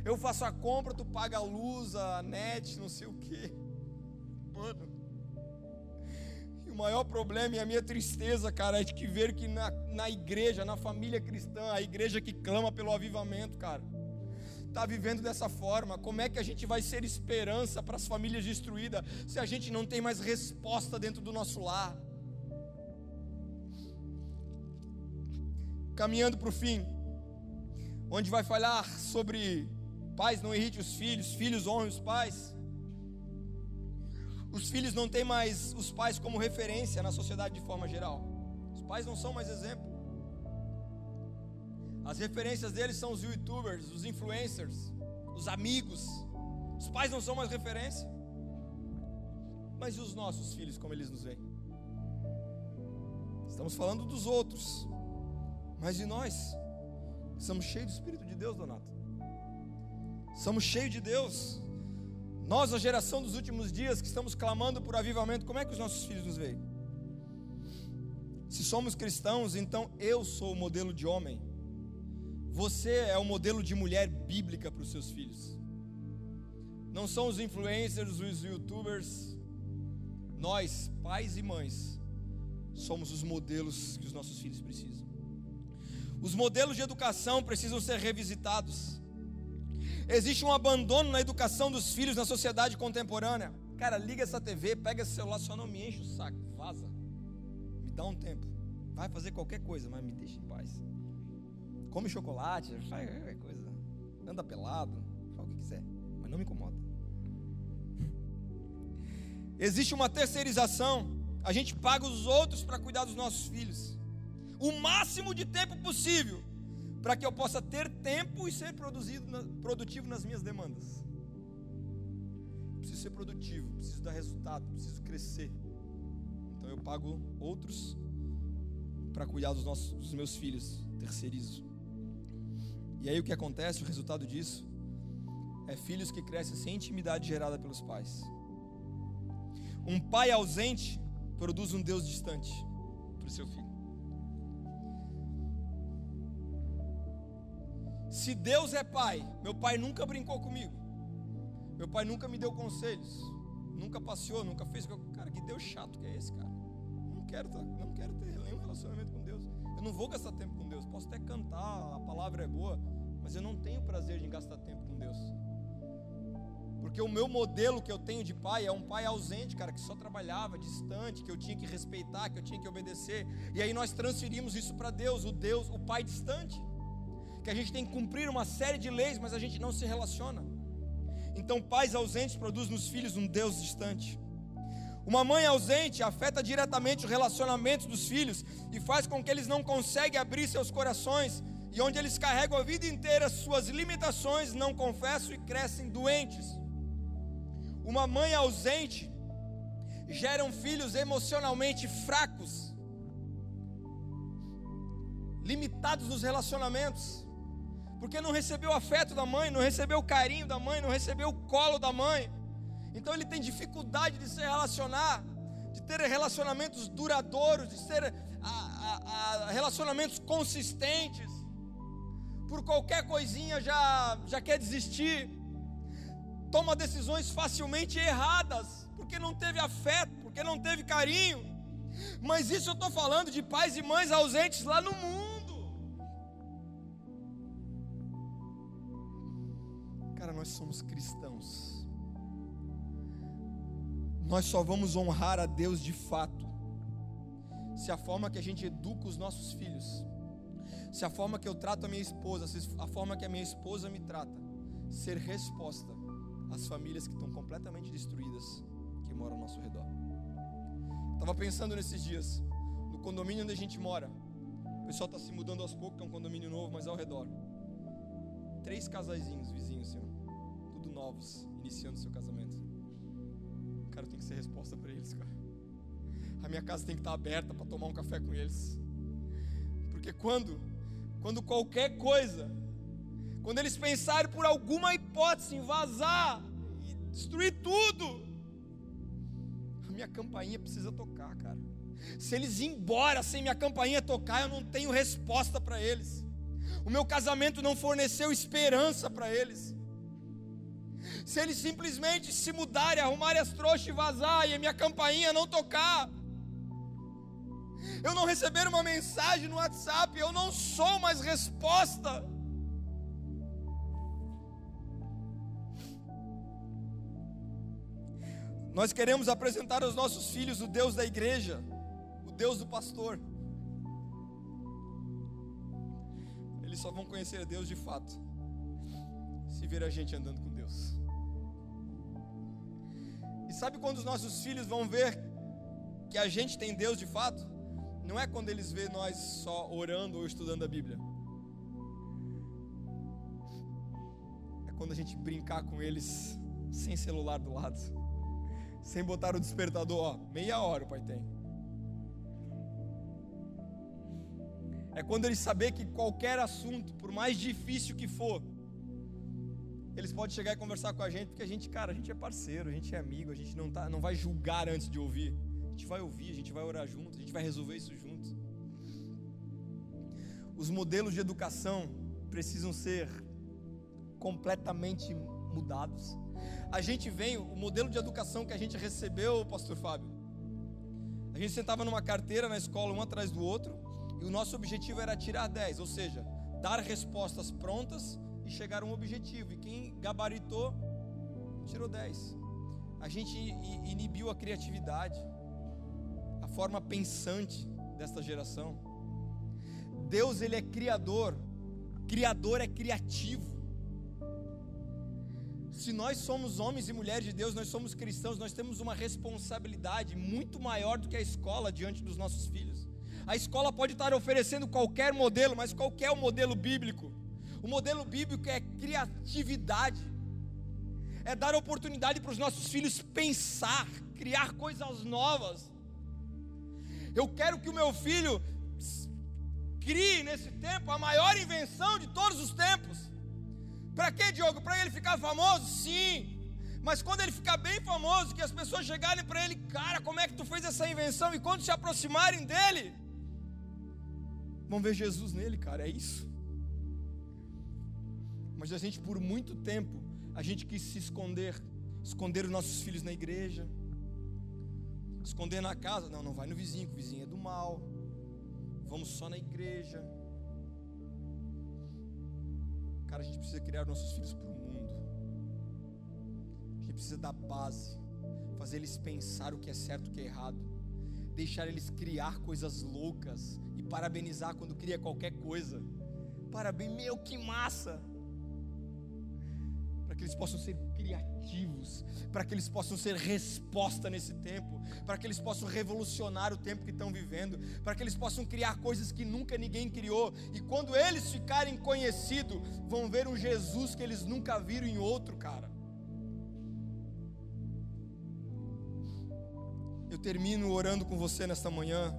Speaker 1: Eu faço a compra, tu paga a luz, a net, não sei o quê. Mano. E o maior problema e a minha tristeza, cara, é de que ver que na, na igreja, na família cristã, a igreja que clama pelo avivamento, cara está vivendo dessa forma? Como é que a gente vai ser esperança para as famílias destruídas se a gente não tem mais resposta dentro do nosso lar? Caminhando para o fim, onde vai falar sobre pais não irrite os filhos, filhos honrem os pais. Os filhos não têm mais os pais como referência na sociedade de forma geral. Os pais não são mais exemplo. As referências deles são os youtubers, os influencers, os amigos. Os pais não são mais referência. Mas e os nossos filhos, como eles nos veem? Estamos falando dos outros. Mas e nós? Somos cheios do Espírito de Deus, Donato. Somos cheios de Deus. Nós, a geração dos últimos dias, que estamos clamando por avivamento, como é que os nossos filhos nos veem? Se somos cristãos, então eu sou o modelo de homem você é o modelo de mulher bíblica para os seus filhos. Não são os influencers, os youtubers. Nós, pais e mães, somos os modelos que os nossos filhos precisam. Os modelos de educação precisam ser revisitados. Existe um abandono na educação dos filhos na sociedade contemporânea. Cara, liga essa TV, pega esse celular, só não me enche o saco, vaza. Me dá um tempo. Vai fazer qualquer coisa, mas me deixa em paz come chocolate, faz qualquer coisa, anda pelado, faz o que quiser, mas não me incomoda. (laughs) Existe uma terceirização, a gente paga os outros para cuidar dos nossos filhos, o máximo de tempo possível, para que eu possa ter tempo e ser produzido, produtivo nas minhas demandas. Preciso ser produtivo, preciso dar resultado, preciso crescer. Então eu pago outros para cuidar dos, nossos, dos meus filhos, terceirizo. E aí o que acontece, o resultado disso, é filhos que crescem sem intimidade gerada pelos pais. Um pai ausente produz um Deus distante para o seu filho. Se Deus é pai, meu pai nunca brincou comigo, meu pai nunca me deu conselhos, nunca passeou, nunca fez. Cara, que Deus chato que é esse, cara? Não quero, não quero ter nenhum relacionamento com. Eu não vou gastar tempo com Deus. Posso até cantar, a palavra é boa, mas eu não tenho prazer em gastar tempo com Deus. Porque o meu modelo que eu tenho de pai é um pai ausente, cara, que só trabalhava, distante, que eu tinha que respeitar, que eu tinha que obedecer. E aí nós transferimos isso para Deus, o Deus, o pai distante. Que a gente tem que cumprir uma série de leis, mas a gente não se relaciona. Então, pais ausentes produzem nos filhos um Deus distante. Uma mãe ausente afeta diretamente os relacionamentos dos filhos e faz com que eles não conseguem abrir seus corações e onde eles carregam a vida inteira suas limitações, não confessam e crescem doentes. Uma mãe ausente geram filhos emocionalmente fracos, limitados nos relacionamentos, porque não recebeu o afeto da mãe, não recebeu o carinho da mãe, não recebeu o colo da mãe. Então ele tem dificuldade de se relacionar, de ter relacionamentos duradouros, de ter a, a, a relacionamentos consistentes. Por qualquer coisinha já, já quer desistir. Toma decisões facilmente erradas, porque não teve afeto, porque não teve carinho. Mas isso eu estou falando de pais e mães ausentes lá no mundo. Cara, nós somos cristãos Nós só vamos honrar a Deus de fato se a forma que a gente educa os nossos filhos, se a forma que eu trato a minha esposa, se a forma que a minha esposa me trata, ser resposta às famílias que estão completamente destruídas que moram ao nosso redor. Estava pensando nesses dias, no condomínio onde a gente mora. O pessoal está se mudando aos poucos, é um condomínio novo, mas ao redor. Três casaizinhos vizinhos, Senhor. Tudo novos, iniciando seu casamento. Cara, tem que ser resposta para eles, cara. A minha casa tem que estar aberta para tomar um café com eles. Porque quando, quando qualquer coisa, quando eles pensarem por alguma hipótese em vazar e destruir tudo, a minha campainha precisa tocar, cara. Se eles ir embora sem minha campainha tocar, eu não tenho resposta para eles. O meu casamento não forneceu esperança para eles. Se eles simplesmente se mudarem, arrumarem as trouxas e vazar, e a minha campainha não tocar, eu não receber uma mensagem no WhatsApp, eu não sou mais resposta. Nós queremos apresentar aos nossos filhos o Deus da igreja, o Deus do pastor. Eles só vão conhecer Deus de fato, se ver a gente andando com E sabe quando os nossos filhos vão ver que a gente tem Deus de fato? não é quando eles vê nós só orando ou estudando a Bíblia. É quando a gente brincar com eles sem celular do lado, sem botar o despertador, ó, meia hora o pai tem. É quando eles saber que qualquer assunto, por mais difícil que for, eles podem chegar e conversar com a gente, porque a gente, cara, a gente é parceiro, a gente é amigo, a gente não, tá, não vai julgar antes de ouvir gente vai ouvir, a gente vai orar junto, a gente vai resolver isso juntos. Os modelos de educação precisam ser completamente mudados. A gente vem, o modelo de educação que a gente recebeu, pastor Fábio, a gente sentava numa carteira na escola, um atrás do outro, e o nosso objetivo era tirar 10, ou seja, dar respostas prontas e chegar a um objetivo. E quem gabaritou, tirou 10. A gente inibiu a criatividade forma pensante desta geração. Deus ele é criador, criador é criativo. Se nós somos homens e mulheres de Deus, nós somos cristãos, nós temos uma responsabilidade muito maior do que a escola diante dos nossos filhos. A escola pode estar oferecendo qualquer modelo, mas qual é o modelo bíblico? O modelo bíblico é criatividade, é dar oportunidade para os nossos filhos pensar, criar coisas novas. Eu quero que o meu filho crie nesse tempo a maior invenção de todos os tempos. Para quê, Diogo? Para ele ficar famoso? Sim. Mas quando ele ficar bem famoso, que as pessoas chegarem para ele, cara, como é que tu fez essa invenção? E quando se aproximarem dele, vão ver Jesus nele, cara, é isso. Mas a gente, por muito tempo, a gente quis se esconder, esconder os nossos filhos na igreja Esconder na casa? Não, não vai no vizinho, que o vizinho é do mal. Vamos só na igreja. Cara, a gente precisa criar nossos filhos para o mundo. A gente precisa dar base, fazer eles pensar o que é certo o que é errado, deixar eles criar coisas loucas e parabenizar quando cria qualquer coisa. Parabéns, meu, que massa! Que eles possam ser criativos, para que eles possam ser resposta nesse tempo, para que eles possam revolucionar o tempo que estão vivendo, para que eles possam criar coisas que nunca ninguém criou, e quando eles ficarem conhecidos, vão ver um Jesus que eles nunca viram em outro, cara. Eu termino orando com você nesta manhã,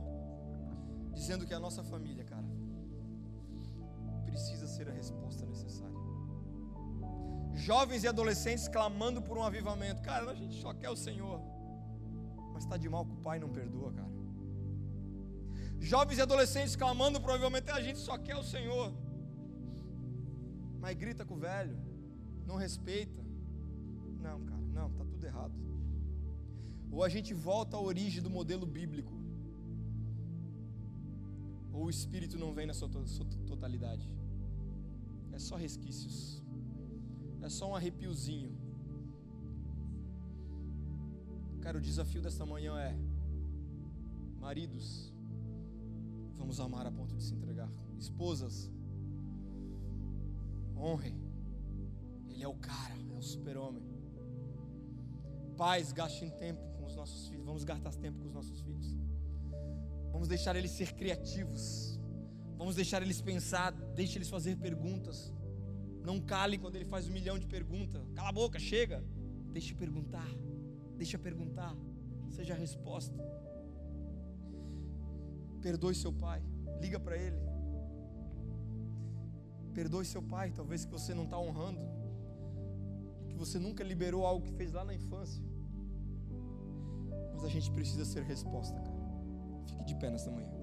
Speaker 1: dizendo que a nossa família, cara, precisa ser a resposta jovens e adolescentes clamando por um avivamento. Cara, a gente só quer o Senhor, mas está de mal que o Pai não perdoa, cara. Jovens e adolescentes clamando por um avivamento, a gente só quer o Senhor, mas grita com o velho, não respeita. Não, cara, não, está tudo errado. Ou a gente volta à origem do modelo bíblico, ou o Espírito não vem na sua totalidade, é só resquícios é só um arrepiozinho. Cara, o desafio desta manhã é: maridos, vamos amar a ponto de se entregar. Esposas, honrem. Ele é o cara, é o super-homem. Pais, gastem tempo com os nossos filhos. Vamos gastar tempo com os nossos filhos. Vamos deixar eles ser criativos. Vamos deixar eles pensar, deixe eles fazer perguntas. Não cale quando ele faz um milhão de perguntas. Cala a boca, chega. Deixe perguntar. Deixa perguntar. Seja a resposta. Perdoe seu pai. Liga para ele. Perdoe seu pai, talvez que você não está honrando. Que você nunca liberou algo que fez lá na infância. Mas a gente precisa ser resposta, cara. Fique de pé nesta manhã.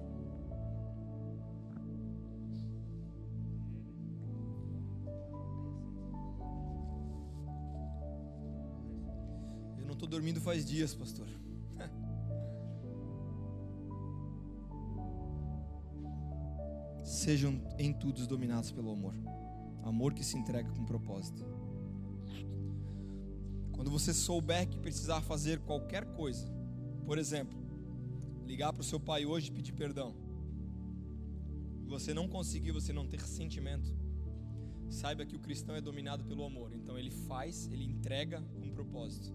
Speaker 1: Dormindo faz dias, pastor. (laughs) Sejam em todos dominados pelo amor. Amor que se entrega com propósito. Quando você souber que precisar fazer qualquer coisa, por exemplo, ligar para o seu pai hoje e pedir perdão, e você não conseguir, você não ter sentimento, saiba que o cristão é dominado pelo amor. Então ele faz, ele entrega com propósito.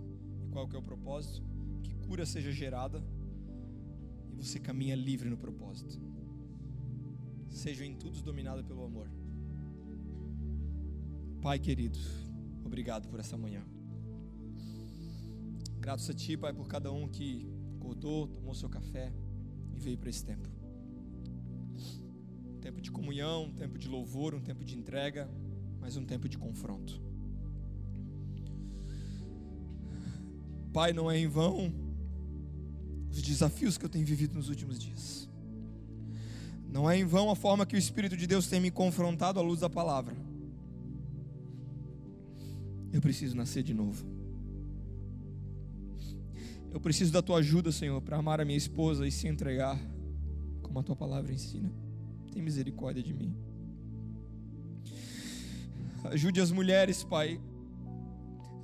Speaker 1: Qual que é o propósito? Que cura seja gerada e você caminha livre no propósito sejam em tudo dominados pelo amor. Pai querido, obrigado por essa manhã. Gratos a Ti, Pai, por cada um que acordou, tomou seu café e veio para esse tempo. Um tempo de comunhão, um tempo de louvor, um tempo de entrega, mas um tempo de confronto. Pai, não é em vão os desafios que eu tenho vivido nos últimos dias. Não é em vão a forma que o Espírito de Deus tem me confrontado à luz da palavra. Eu preciso nascer de novo. Eu preciso da tua ajuda, Senhor, para amar a minha esposa e se entregar, como a tua palavra ensina. Tem misericórdia de mim. Ajude as mulheres, Pai,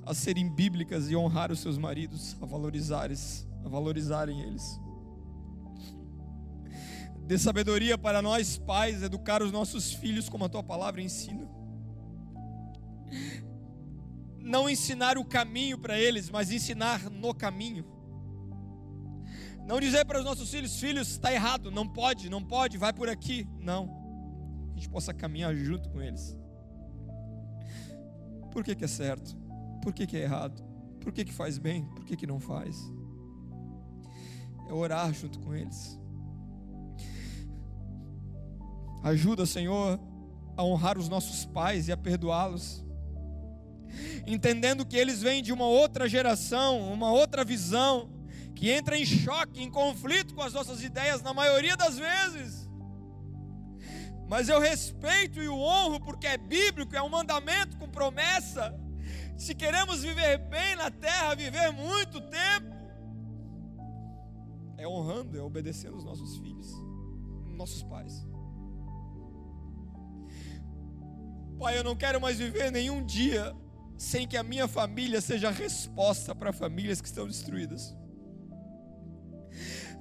Speaker 1: a serem bíblicas e honrar os seus maridos, a valorizarem, a valorizarem eles. Dê sabedoria para nós, pais, educar os nossos filhos como a tua palavra ensina. Não ensinar o caminho para eles, mas ensinar no caminho. Não dizer para os nossos filhos, filhos, está errado, não pode, não pode, vai por aqui. Não. A gente possa caminhar junto com eles. Por que, que é certo? Por que, que é errado? Por que, que faz bem? Por que, que não faz? É orar junto com eles Ajuda, Senhor, a honrar os nossos pais e a perdoá-los. Entendendo que eles vêm de uma outra geração, uma outra visão, que entra em choque, em conflito com as nossas ideias na maioria das vezes. Mas eu respeito e o honro porque é bíblico, é um mandamento com promessa. Se queremos viver bem na terra, viver muito tempo, é honrando, é obedecendo os nossos filhos, nossos pais. Pai, eu não quero mais viver nenhum dia sem que a minha família seja resposta para famílias que estão destruídas.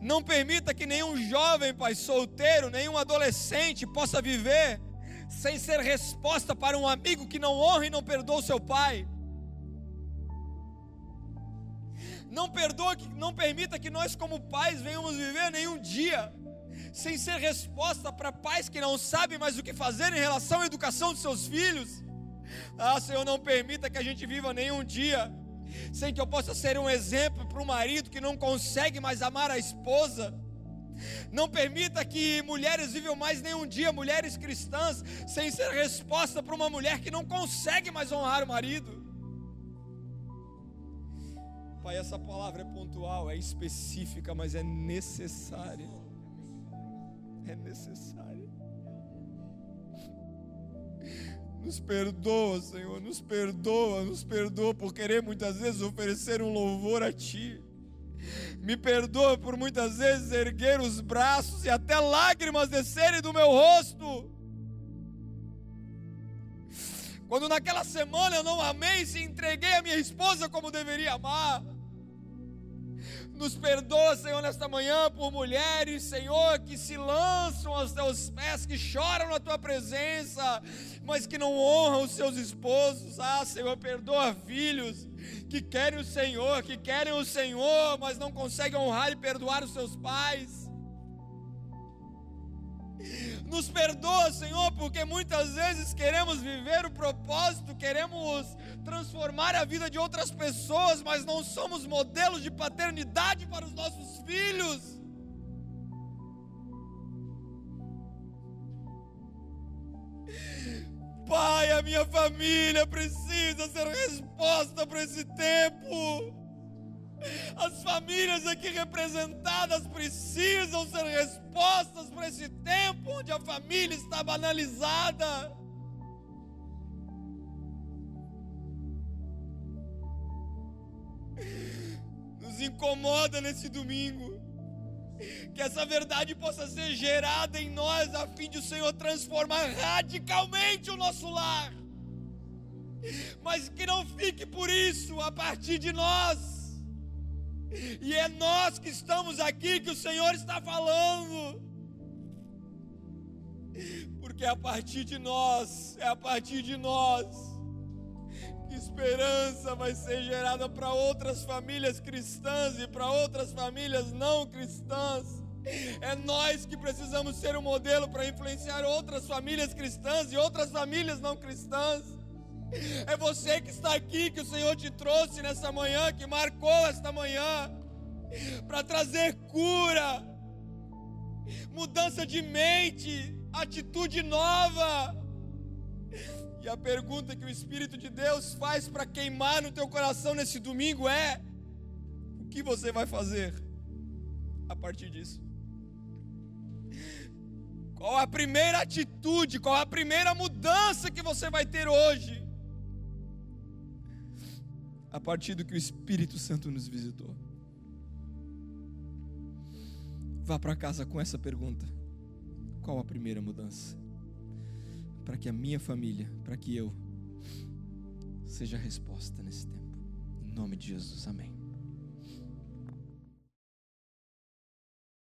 Speaker 1: Não permita que nenhum jovem, pai, solteiro, nenhum adolescente possa viver sem ser resposta para um amigo que não honra e não perdoa o seu pai. Não perdoa, não permita que nós como pais venhamos viver nenhum dia sem ser resposta para pais que não sabem mais o que fazer em relação à educação dos seus filhos. Ah, Senhor, não permita que a gente viva nenhum dia sem que eu possa ser um exemplo para o marido que não consegue mais amar a esposa. Não permita que mulheres vivam mais nenhum dia, mulheres cristãs, sem ser resposta para uma mulher que não consegue mais honrar o marido. Pai, essa palavra é pontual, é específica, mas é necessária é necessária. Nos perdoa, Senhor, nos perdoa, nos perdoa por querer muitas vezes oferecer um louvor a Ti. Me perdoa por muitas vezes erguer os braços e até lágrimas descerem do meu rosto. Quando naquela semana eu não amei e entreguei a minha esposa como deveria amar. Nos perdoa, Senhor, nesta manhã por mulheres, Senhor, que se lançam aos teus pés, que choram na tua presença, mas que não honram os seus esposos. Ah, Senhor, perdoa filhos que querem o Senhor, que querem o Senhor, mas não conseguem honrar e perdoar os seus pais. Nos perdoa, Senhor, porque muitas vezes queremos viver o propósito, queremos transformar a vida de outras pessoas, mas não somos modelos de paternidade para os nossos filhos. Pai, a minha família precisa ser resposta para esse tempo. As famílias aqui representadas precisam ser respostas para esse tempo onde a família está banalizada. Incomoda nesse domingo. Que essa verdade possa ser gerada em nós, a fim de o Senhor transformar radicalmente o nosso lar. Mas que não fique por isso a partir de nós e é nós que estamos aqui que o Senhor está falando. Porque é a partir de nós, é a partir de nós, esperança vai ser gerada para outras famílias cristãs e para outras famílias não cristãs. É nós que precisamos ser um modelo para influenciar outras famílias cristãs e outras famílias não cristãs. É você que está aqui, que o Senhor te trouxe nessa manhã, que marcou esta manhã, para trazer cura, mudança de mente, atitude nova. E a pergunta que o Espírito de Deus faz para queimar no teu coração nesse domingo é: o que você vai fazer a partir disso? Qual a primeira atitude, qual a primeira mudança que você vai ter hoje? a partir do que o Espírito Santo nos visitou. Vá para casa com essa pergunta: qual a primeira mudança? Para que a minha família, para que eu seja a resposta nesse tempo. Em nome de Jesus, amém.